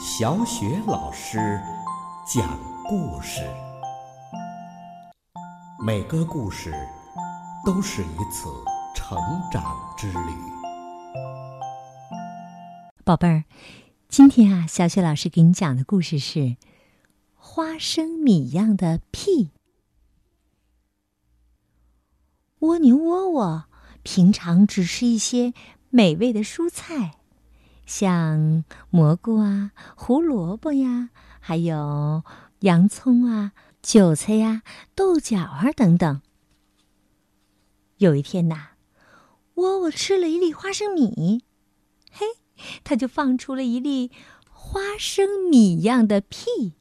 小雪老师讲故事，每个故事都是一次成长之旅。宝贝儿，今天啊，小雪老师给你讲的故事是《花生米样的屁》。蜗牛窝窝平常只吃一些美味的蔬菜。像蘑菇啊、胡萝卜呀，还有洋葱啊、韭菜呀、豆角啊等等。有一天呐，窝窝吃了一粒花生米，嘿，他就放出了一粒花生米一样的屁。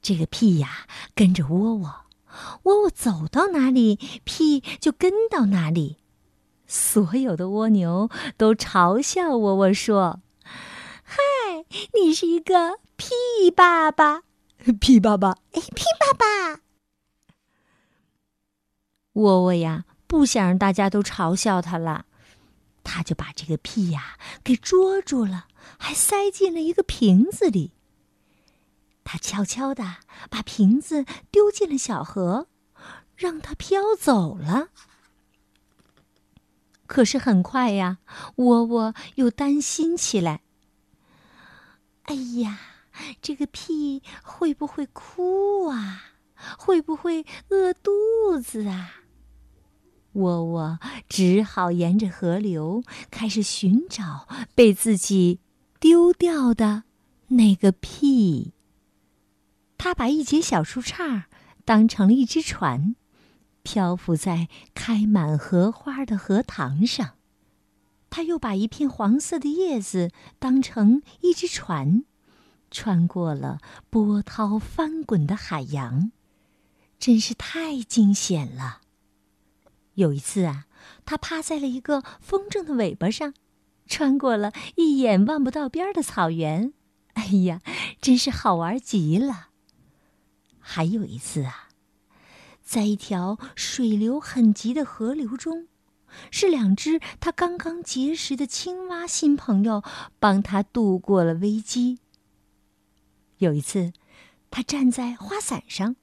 这个屁呀，跟着窝窝，窝窝走到哪里，屁就跟到哪里。所有的蜗牛都嘲笑窝窝说：“嗨，你是一个屁爸爸，屁爸爸，哎，屁爸爸。”窝窝呀，不想让大家都嘲笑他了，他就把这个屁呀给捉住了，还塞进了一个瓶子里。他悄悄的把瓶子丢进了小河，让它飘走了。可是很快呀，窝窝又担心起来。哎呀，这个屁会不会哭啊？会不会饿肚子啊？窝窝只好沿着河流开始寻找被自己丢掉的那个屁。他把一截小树杈当成了一只船。漂浮在开满荷花的荷塘上，他又把一片黄色的叶子当成一只船，穿过了波涛翻滚的海洋，真是太惊险了。有一次啊，他趴在了一个风筝的尾巴上，穿过了一眼望不到边的草原，哎呀，真是好玩极了。还有一次啊。在一条水流很急的河流中，是两只他刚刚结识的青蛙新朋友帮他度过了危机。有一次，他站在花伞上，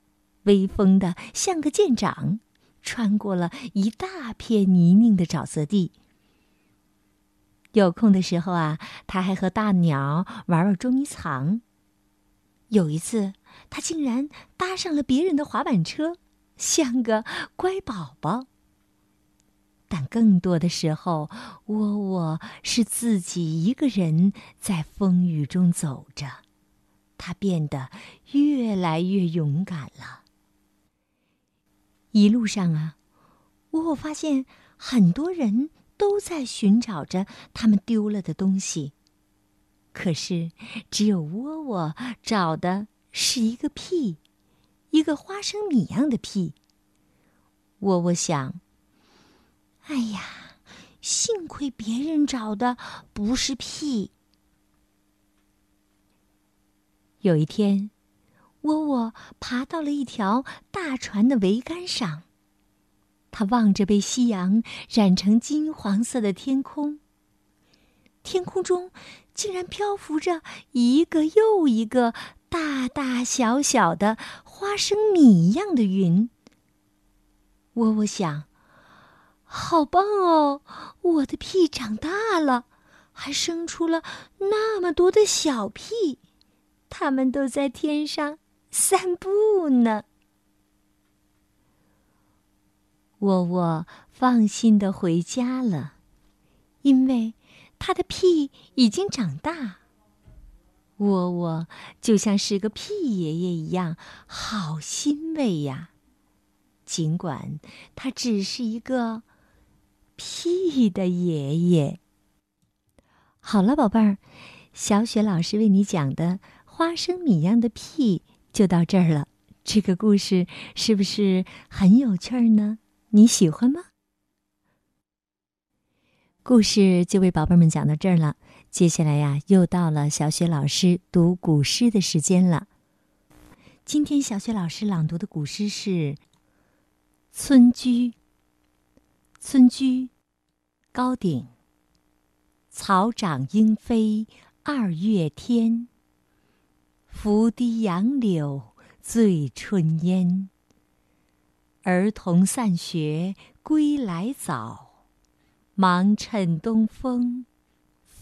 威风的像个舰长，穿过了一大片泥泞的沼泽地。有空的时候啊，他还和大鸟玩玩捉迷藏。有一次，他竟然搭上了别人的滑板车。像个乖宝宝，但更多的时候，窝窝是自己一个人在风雨中走着。他变得越来越勇敢了。一路上啊，窝窝发现很多人都在寻找着他们丢了的东西，可是只有窝窝找的是一个屁。一个花生米样的屁。窝窝想：“哎呀，幸亏别人找的不是屁。”有一天，窝窝爬到了一条大船的桅杆上，他望着被夕阳染成金黄色的天空。天空中竟然漂浮着一个又一个。大大小小的花生米一样的云。窝窝想，好棒哦！我的屁长大了，还生出了那么多的小屁，它们都在天上散步呢。窝窝放心的回家了，因为他的屁已经长大。窝窝就像是个屁爷爷一样，好欣慰呀！尽管他只是一个屁的爷爷。好了，宝贝儿，小雪老师为你讲的花生米样的屁就到这儿了。这个故事是不是很有趣儿呢？你喜欢吗？故事就为宝贝们讲到这儿了。接下来呀，又到了小雪老师读古诗的时间了。今天小雪老师朗读的古诗是《村居》。村居，高鼎。草长莺飞二月天。拂堤杨柳醉春烟。儿童散学归来早，忙趁东风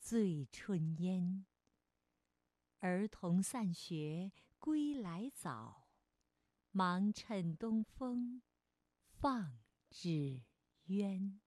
醉春烟。儿童散学归来早，忙趁东风放纸鸢。